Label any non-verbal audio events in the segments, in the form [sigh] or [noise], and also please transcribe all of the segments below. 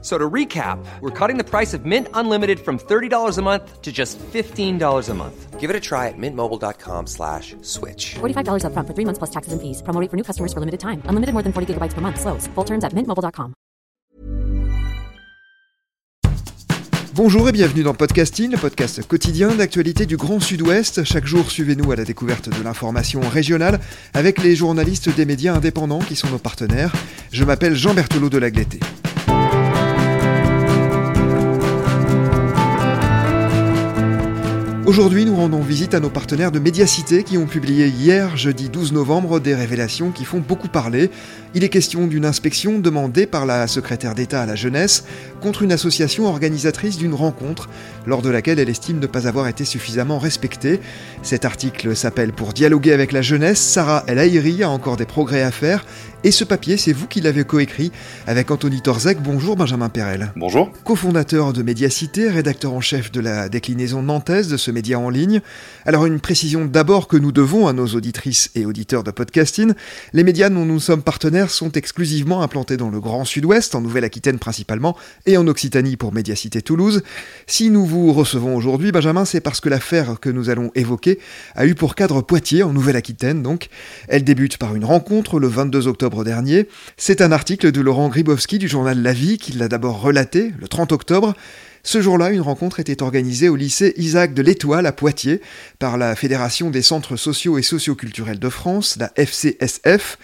So to recap, we're cutting the price of Mint Unlimited from $30 a month to just $15 a month. Give it a try at mintmobile.com slash switch. $45 upfront for three months plus taxes and fees. Promo rate for new customers for limited time. Unlimited more than 40 gigabytes per month. Slows. Full terms at mintmobile.com. Bonjour et bienvenue dans Podcasting, le podcast quotidien d'actualité du Grand Sud-Ouest. Chaque jour, suivez-nous à la découverte de l'information régionale avec les journalistes des médias indépendants qui sont nos partenaires. Je m'appelle Jean Berthelot de Lagleté. Aujourd'hui, nous rendons visite à nos partenaires de Médiacité qui ont publié hier, jeudi 12 novembre, des révélations qui font beaucoup parler. Il est question d'une inspection demandée par la secrétaire d'État à la jeunesse contre une association organisatrice d'une rencontre lors de laquelle elle estime ne pas avoir été suffisamment respectée. Cet article s'appelle Pour dialoguer avec la jeunesse, Sarah El Haïri a encore des progrès à faire et ce papier, c'est vous qui l'avez coécrit avec Anthony Torzek. Bonjour Benjamin Perel. Bonjour. Cofondateur de Médiacité, rédacteur en chef de la déclinaison nantaise de ce média en ligne. Alors une précision d'abord que nous devons à nos auditrices et auditeurs de podcasting. Les médias dont nous sommes partenaires sont exclusivement implantés dans le Grand Sud-Ouest, en Nouvelle-Aquitaine principalement, et en Occitanie pour Médiacité Toulouse. Si nous vous recevons aujourd'hui, Benjamin, c'est parce que l'affaire que nous allons évoquer a eu pour cadre Poitiers, en Nouvelle-Aquitaine donc. Elle débute par une rencontre le 22 octobre dernier. C'est un article de Laurent Gribowski du journal La Vie qui l'a d'abord relaté le 30 octobre. Ce jour-là, une rencontre était organisée au lycée Isaac de l'Étoile à Poitiers par la Fédération des centres sociaux et socioculturels de France, la FCSF.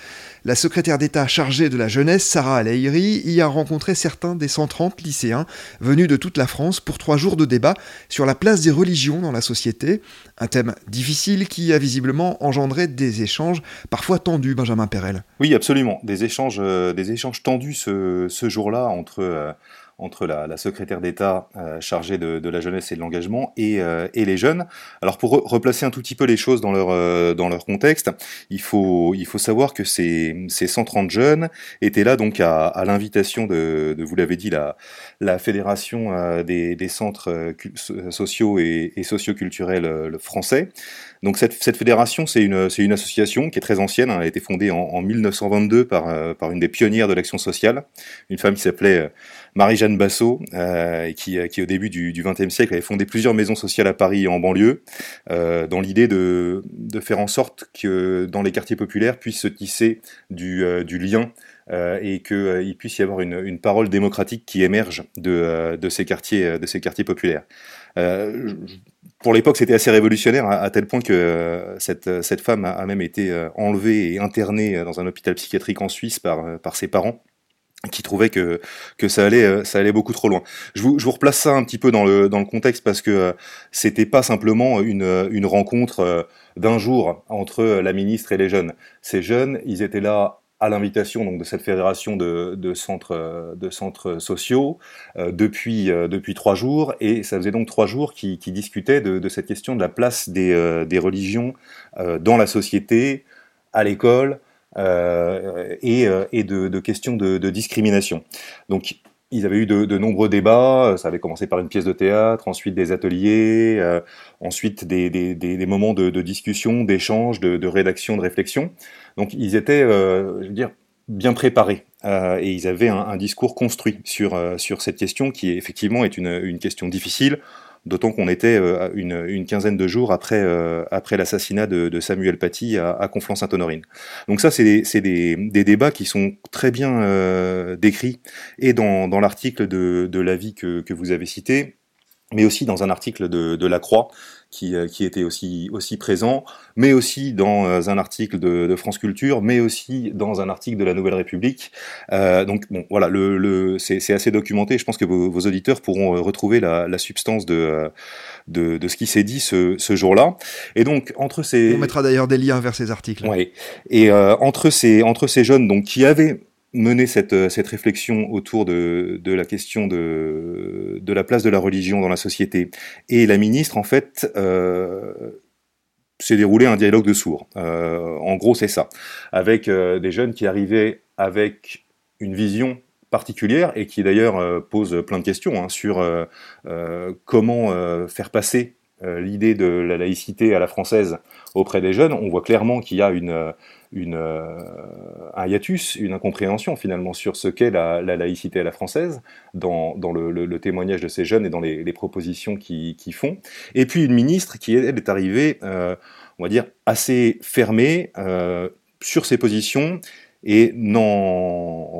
La secrétaire d'État chargée de la jeunesse, Sarah Alaïri, y a rencontré certains des 130 lycéens venus de toute la France pour trois jours de débat sur la place des religions dans la société. Un thème difficile qui a visiblement engendré des échanges parfois tendus, Benjamin Perel. Oui, absolument. Des échanges, euh, des échanges tendus ce, ce jour-là entre... Euh, entre la, secrétaire d'État euh, chargée de, la jeunesse et de l'engagement et, euh, et, les jeunes. Alors pour replacer un tout petit peu les choses dans leur, euh, dans leur contexte, il faut, il faut savoir que ces, ces 130 jeunes étaient là donc à, à l'invitation de, de, vous l'avez dit, la, la fédération des, des centres sociaux et, et socioculturels français. Donc cette, fédération, c'est une, association qui est très ancienne. Hein. elle a été fondée en, en 1922 par, par une des pionnières de l'action sociale, une femme qui s'appelait Marie-Jeanne Bassot, euh, qui, au début du XXe siècle avait fondé plusieurs maisons sociales à Paris et en banlieue, euh, dans l'idée de, faire en sorte que dans les quartiers populaires puisse se tisser du, euh, lien euh, et qu'il euh, puisse y avoir une, parole démocratique qui émerge euh, de, ces, quartiers, de ces quartiers populaires. Pour l'époque, c'était assez révolutionnaire, à, tel point que cette, cette femme a, même été enlevée et internée dans un hôpital psychiatrique en Suisse par, par ses parents qui trouvait que que ça allait euh, ça allait beaucoup trop loin. Je vous, je vous replace ça un petit peu dans le dans le contexte parce que euh, c'était pas simplement une euh, une rencontre d'un jour entre la ministre et les jeunes. Ces jeunes, ils étaient là à l'invitation donc de cette fédération de, centres de centres sociaux depuis depuis trois jours et ça faisait donc trois jours qui, qui discutaient de, cette question de la place des, des religions dans la société, à l'école, euh, et, euh, et de, de, questions de, discrimination. Donc ils avaient eu de, nombreux débats. Ça avait commencé par une pièce de théâtre, ensuite des ateliers, euh, ensuite des, moments de, discussion, d'échange, de, rédaction, de réflexion. Donc ils étaient, euh, je veux dire, bien préparés euh, et ils avaient un, discours construit sur, sur cette question qui effectivement est une question difficile d'autant qu'on était euh, une, quinzaine de jours après, euh, après l'assassinat de, Samuel Paty à, à Conflans-Sainte-Honorine. Donc ça, c'est des, débats qui sont très bien euh, décrits et dans, l'article de, de l'avis que, que vous avez cité, mais aussi dans un article de, de La Croix qui, euh, qui, était aussi, aussi présent, mais aussi dans euh, un article de, de, France Culture, mais aussi dans un article de la Nouvelle République. Euh, donc bon, voilà, le, le, c'est assez documenté. Je pense que vos, vos auditeurs pourront retrouver la, la substance de, de, de, ce qui s'est dit ce, ce jour-là. Et donc entre ces, on mettra d'ailleurs des liens vers ces articles. Oui. Et euh, entre ces entre ces jeunes donc qui avaient mener cette, euh, cette réflexion autour de, de la question de, de la place de la religion dans la société. Et la ministre, en fait, euh, s'est déroulé un dialogue de sourds. Euh, en gros, c'est ça. Avec des jeunes qui arrivaient avec une vision particulière et qui d'ailleurs pose plein de questions hein, sur comment faire passer l'idée de la laïcité à la française auprès des jeunes. On voit clairement qu'il y a une, une, un hiatus, une incompréhension finalement sur ce qu'est la, laïcité à la française dans, le, témoignage de ces jeunes et dans les, propositions qu'ils font. Et puis une ministre qui, est arrivée, on va dire, assez fermée sur ses positions et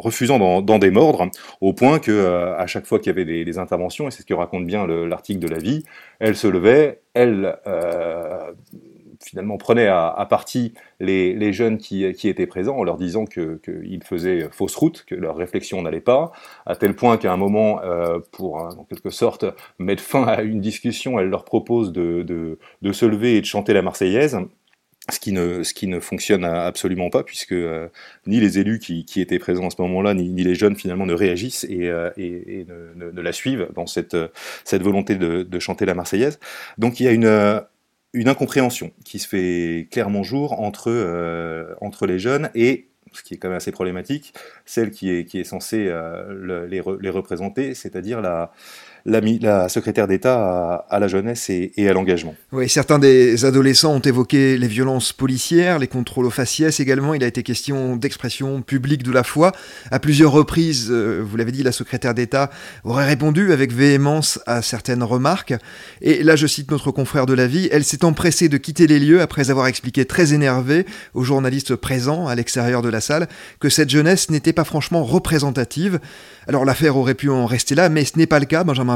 refusant d'en démordre, au point que euh, à chaque fois qu'il y avait des, interventions, et c'est ce que raconte bien l'article de la vie, elle se levait, elle euh, finalement prenait à, partie les, jeunes qui, étaient présents en leur disant qu'ils faisaient fausse route, que leur réflexion n'allait pas, à tel point qu'à un moment, euh, pour en quelque sorte mettre fin à une discussion, elle leur propose de se lever et de chanter la Marseillaise ce qui ne ce qui ne fonctionne absolument pas puisque euh, ni les élus qui, qui, étaient présents à ce moment-là ni, les jeunes finalement ne réagissent et, euh, et, ne, la suivent dans cette cette volonté de, de, chanter la Marseillaise. Donc il y a une une incompréhension qui se fait clairement jour entre euh, entre les jeunes et ce qui est quand même assez problématique, celle qui est qui est censée les, les représenter, c'est-à-dire la la, secrétaire d'État à, la jeunesse et, à l'engagement. Oui, certains des adolescents ont évoqué les violences policières, les contrôles aux faciès également. Il a été question d'expression publique de la foi. À plusieurs reprises, euh, vous l'avez dit, la secrétaire d'État aurait répondu avec véhémence à certaines remarques. Et là, je cite notre confrère de la vie, elle s'est empressée de quitter les lieux après avoir expliqué très énervé aux journalistes présents à l'extérieur de la salle que cette jeunesse n'était pas franchement représentative. Alors l'affaire aurait pu en rester là, mais ce n'est pas le cas, Benjamin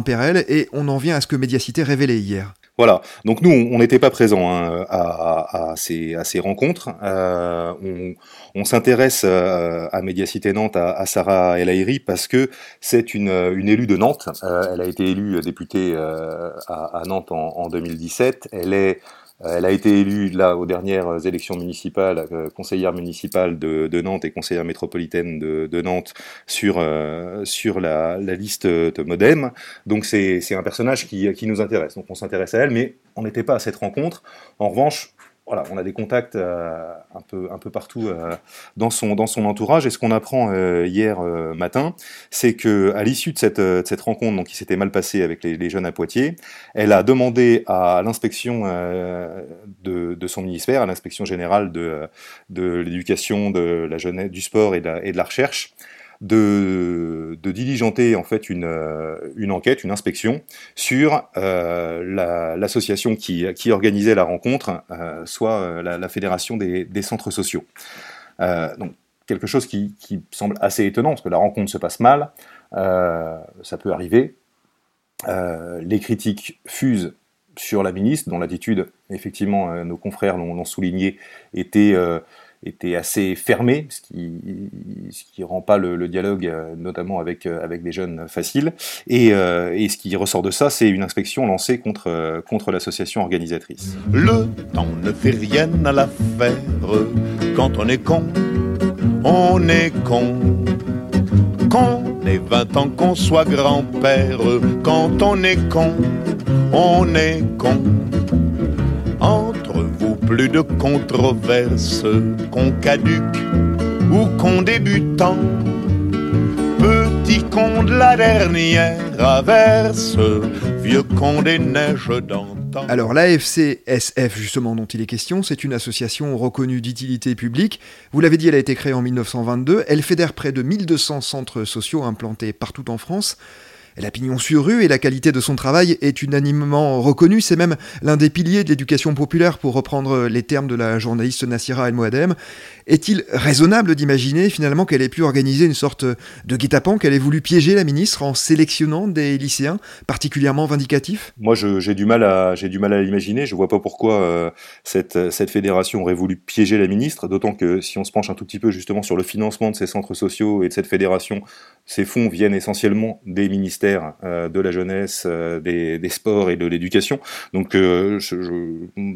Et on en vient à ce que Médiacité révélait hier. Voilà, donc nous, on n'était pas présents hein, à, ces, rencontres. Euh, on, s'intéresse euh, à Médiacité Nantes, à, Sarah El Aïri, parce que c'est une, élue de Nantes. Euh, elle a été élue députée à, Nantes en, en 2017. Elle est euh, elle a été élue là aux dernières élections municipales, euh, conseillère municipale de, Nantes et conseillère métropolitaine de, Nantes sur euh, sur la, liste de Modem. Donc c'est un personnage qui, qui nous intéresse. Donc on s'intéresse à elle, mais on n'était pas à cette rencontre. En revanche, voilà, on a des contacts euh, un, peu, un peu partout euh, dans, son, dans son entourage. Et ce qu'on apprend euh, hier matin, c'est que à l'issue de cette, cette rencontre, donc qui s'était mal passée avec les, jeunes à Poitiers, elle a demandé à l'inspection de, de, son ministère, à l'inspection générale de, de l'éducation, de la jeunesse, du sport et et de la recherche, de, diligenter en fait une, euh, enquête, une inspection sur euh, l'association qui, organisait la rencontre, euh, soit la, fédération des, centres sociaux. Donc quelque chose qui, qui, semble assez étonnant parce que la rencontre se passe mal, ça peut arriver. les critiques fusent sur la ministre, dont l'attitude, effectivement, nos confrères l'ont souligné, était était assez fermé, ce qui ce rend pas le, dialogue, euh, notamment avec euh, avec des jeunes, facile. Et, euh, et ce qui ressort de ça, c'est une inspection lancée contre contre l'association organisatrice. Le temps ne fait rien à l'affaire. Quand on est con, on est con. Qu'on ait 20 ans, qu'on soit grand-père. Quand on est con, on est con plus de controverses, qu'on caduque ou qu'on débutant. Petit con de la dernière averse, vieux con des neiges d'antan. Alors l'AFC SF justement dont il est question, c'est une association reconnue d'utilité publique. Vous l'avez dit, elle a été créée en 1922. Elle fédère près de 1200 centres sociaux implantés partout en France. Elle a pignon sur rue et la qualité de son travail est unanimement reconnue. C'est même l'un des piliers de l'éducation populaire, pour reprendre les termes de la journaliste Nassira El Moadem. Est-il raisonnable d'imaginer finalement qu'elle ait pu organiser une sorte de guet-apens, qu'elle ait voulu piéger la ministre en sélectionnant des lycéens particulièrement vindicatifs? Moi, j'ai du mal à l'imaginer. Je vois pas pourquoi euh, cette cette fédération aurait voulu piéger la ministre. D'autant que si on se penche un tout petit peu justement sur le financement de ces centres sociaux et de cette fédération, ces fonds viennent essentiellement des ministères euh, de la jeunesse, euh, des, sports et de l'éducation. Donc, je,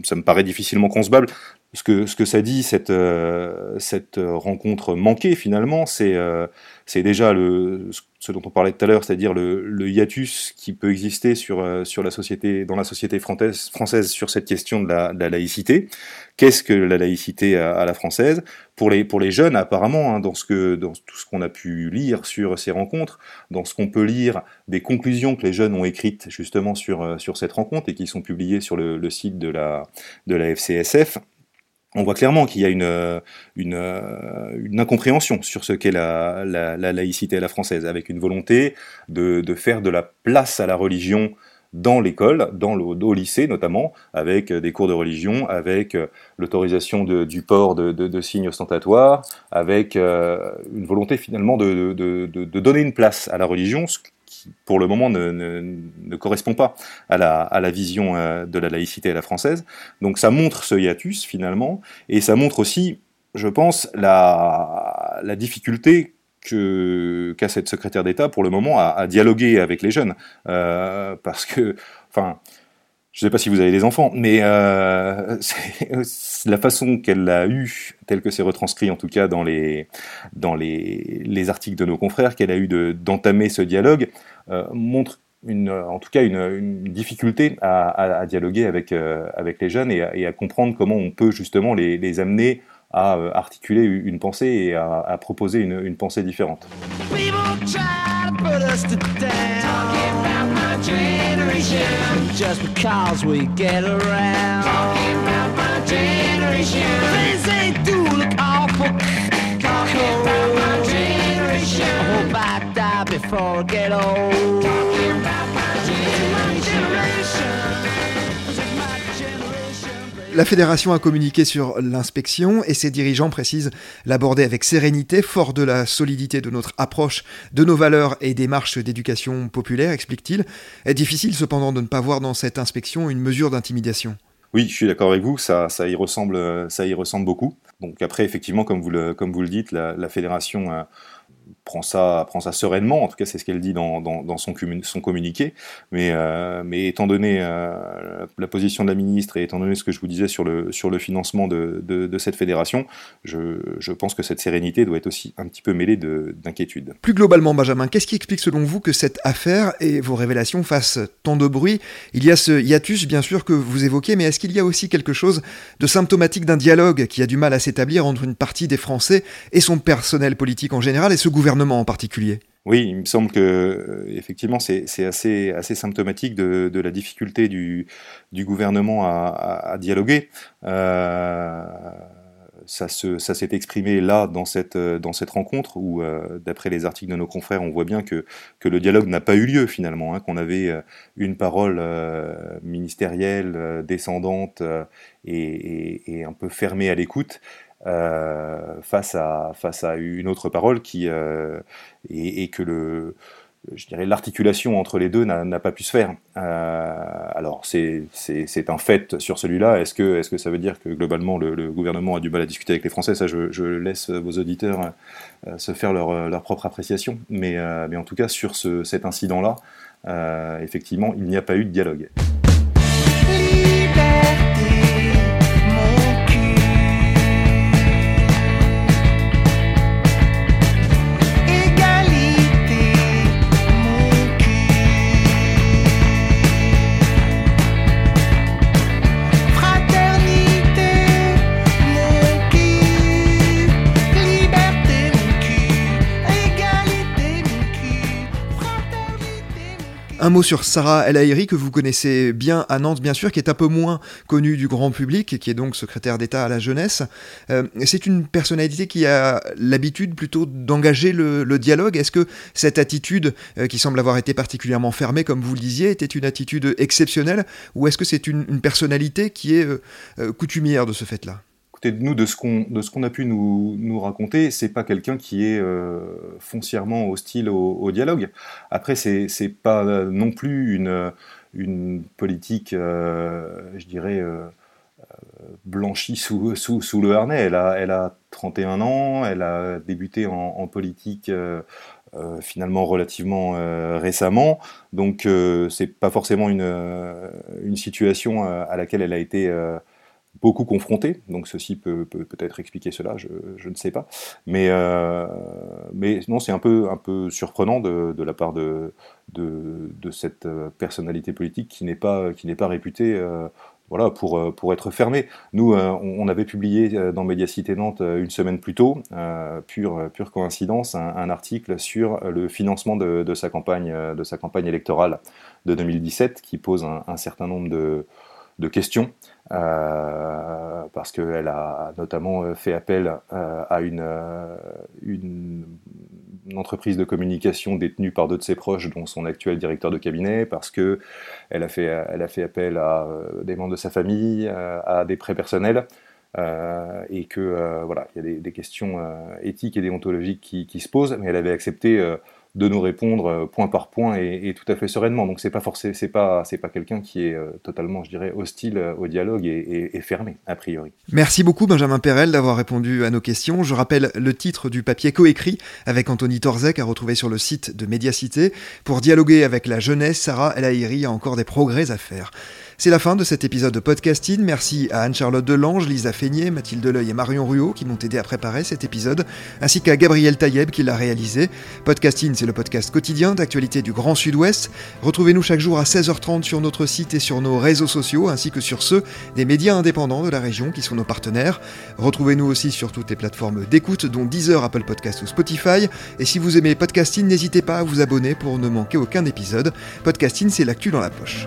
ça me paraît difficilement concevable ce que, ça dit, cette, euh, cette rencontre manquée finalement, c'est euh, c'est déjà le, ce dont on parlait tout à l'heure, c'est-à-dire le, hiatus qui peut exister sur, euh, sur la société, dans la société française, sur cette question de la, laïcité. Qu'est-ce que la laïcité à, à, la française? Pour les, pour les jeunes, apparemment, hein, dans, ce que, dans tout ce qu'on a pu lire sur ces rencontres, dans ce qu'on peut lire des conclusions que les jeunes ont écrites justement sur, euh, sur cette rencontre et qui sont publiées sur le, le site de la, de la FCSF, on voit clairement qu'il y a une, une, une, incompréhension sur ce qu'est la, la, la, laïcité à la française, avec une volonté de, faire de la place à la religion dans l'école, dans le, au lycée notamment, avec des cours de religion, avec l'autorisation du port de, signes ostentatoires, avec euh, une volonté finalement de, donner une place à la religion, pour le moment ne, ne, correspond pas à la, à la vision euh, de la laïcité à la française. Donc ça montre ce hiatus finalement, et ça montre aussi, je pense, la, la difficulté qu'a cette secrétaire d'État pour le moment à, à dialoguer avec les jeunes, euh, parce que, enfin, je ne sais pas si vous avez des enfants, mais euh, [laughs] la façon qu'elle a eu, tel que c'est retranscrit en tout cas dans les, dans les, les articles de nos confrères, qu'elle a eu d'entamer ce dialogue, euh, montre en tout cas une, difficulté à, dialoguer avec, euh, avec les jeunes et à, comprendre comment on peut justement les, amener à articuler une pensée et à, proposer une, pensée différente. Just because we get around. Talking about my generation. Things they do look awful. Talking about my generation. I hope I die before I get old. Talking about La fédération a communiqué sur l'inspection et ses dirigeants précisent l'aborder avec sérénité, fort de la solidité de notre approche, de nos valeurs et des marches d'éducation populaire, explique-t-il. Est difficile cependant de ne pas voir dans cette inspection une mesure d'intimidation. Oui, je suis d'accord avec vous, ça, y ressemble, ça y ressemble beaucoup. Donc après, effectivement, comme vous le, dites, la fédération a, prend ça, prend ça sereinement, en tout cas c'est ce qu'elle dit dans, dans, dans son, son, communiqué, mais, euh, mais étant donné euh, la position de la ministre et étant donné ce que je vous disais sur le, sur le financement de, cette fédération, je, je, pense que cette sérénité doit être aussi un petit peu mêlée d'inquiétude. Plus globalement, Benjamin, qu'est-ce qui explique selon vous que cette affaire et vos révélations fassent tant de bruit? Il y a ce hiatus, bien sûr, que vous évoquez, mais est-ce qu'il y a aussi quelque chose de symptomatique d'un dialogue qui a du mal à s'établir entre une partie des Français et son personnel politique en général et ce gouvernement en particulier oui, il me semble que euh, effectivement c'est assez, symptomatique de, la difficulté du, gouvernement à, dialoguer. Euh, ça s'est exprimé là dans cette, cette rencontre où, euh, d'après les articles de nos confrères, on voit bien que, le dialogue n'a pas eu lieu finalement, hein, qu'on avait euh, une parole euh, ministérielle euh, descendante et, un peu fermée à l'écoute, euh, face, à, face à une autre parole qui, euh, et, que le, je dirais l'articulation entre les deux n'a pas pu se faire. Euh, alors c'est un fait sur celui-là. Est-ce que, est -ce que ça veut dire que globalement le, gouvernement a du mal à discuter avec les Français? Ça, je, laisse vos auditeurs euh, se faire leur, propre appréciation. Mais, euh, en tout cas, sur ce, cet incident-là, euh, effectivement, il n'y a pas eu de dialogue. Un mot sur Sarah El Haïry, que vous connaissez bien à Nantes, bien sûr, qui est un peu moins connue du grand public, qui est donc secrétaire d'État à la jeunesse. Euh, c'est une personnalité qui a l'habitude plutôt d'engager le, dialogue. Est-ce que cette attitude, euh, qui semble avoir été particulièrement fermée, comme vous le disiez, était une attitude exceptionnelle, ou est-ce que c'est une, une, personnalité qui est euh, coutumière de ce fait-là? Nous, de ce qu'on a pu nous, nous raconter, c'est pas quelqu'un qui est euh, foncièrement hostile au, dialogue. Après, c'est pas non plus une une politique, euh, je dirais. Euh, blanchie sous, sous, sous, le harnais. Elle a, elle a 31 ans, elle a débuté en, politique euh, euh, finalement relativement euh, récemment, donc c'est pas forcément une, une situation à laquelle elle a été beaucoup confrontés, donc ceci peut peut-être expliquer cela, je, je, ne sais pas. Mais, euh, mais non, c'est un peu, un peu surprenant de, de la part de, de, de, cette personnalité politique qui n'est pas, pas réputée euh, voilà, pour, pour être fermé. Nous, euh, on, avait publié dans Médiacité Nantes une semaine plus tôt, pure, pure coïncidence, un, article sur le financement de, de, sa campagne, de sa campagne électorale de 2017 qui pose un certain nombre de, de questions, euh, parce qu'elle a notamment euh, fait appel euh, à une, une, entreprise de communication détenue par deux de ses proches, dont son actuel directeur de cabinet, parce qu'elle a, fait, a fait appel à des membres de sa famille, à des prêts personnels. et que voilà, il y a des, questions éthiques et déontologiques qui, se posent, mais elle avait accepté de nous répondre euh, point par point et, tout à fait sereinement. Donc c'est pas forcément, c'est pas, pas quelqu'un qui est euh, totalement, je dirais, hostile euh, au dialogue et, fermé a priori. Merci beaucoup Benjamin Perel d'avoir répondu à nos questions. Je rappelle le titre du papier coécrit avec Anthony Torzek à retrouver sur le site de Médiacité. Pour dialoguer avec la jeunesse, Sarah El Haïry a encore des progrès à faire. C'est la fin de cet épisode de podcasting. Merci à Anne-Charlotte Delange, Lisa Feignet, Mathilde Deleuil et Marion Ruot qui m'ont aidé à préparer cet épisode, ainsi qu'à Gabriel Taïeb qui l'a réalisé. Podcasting, c'est le podcast quotidien d'actualité du Grand Sud-Ouest. Retrouvez-nous chaque jour à 16h30 sur notre site et sur nos réseaux sociaux, ainsi que sur ceux des médias indépendants de la région qui sont nos partenaires. Retrouvez-nous aussi sur toutes les plateformes d'écoute, dont Deezer, Apple Podcast ou Spotify. Et si vous aimez podcasting, n'hésitez pas à vous abonner pour ne manquer aucun épisode. Podcasting, c'est l'actu dans la poche.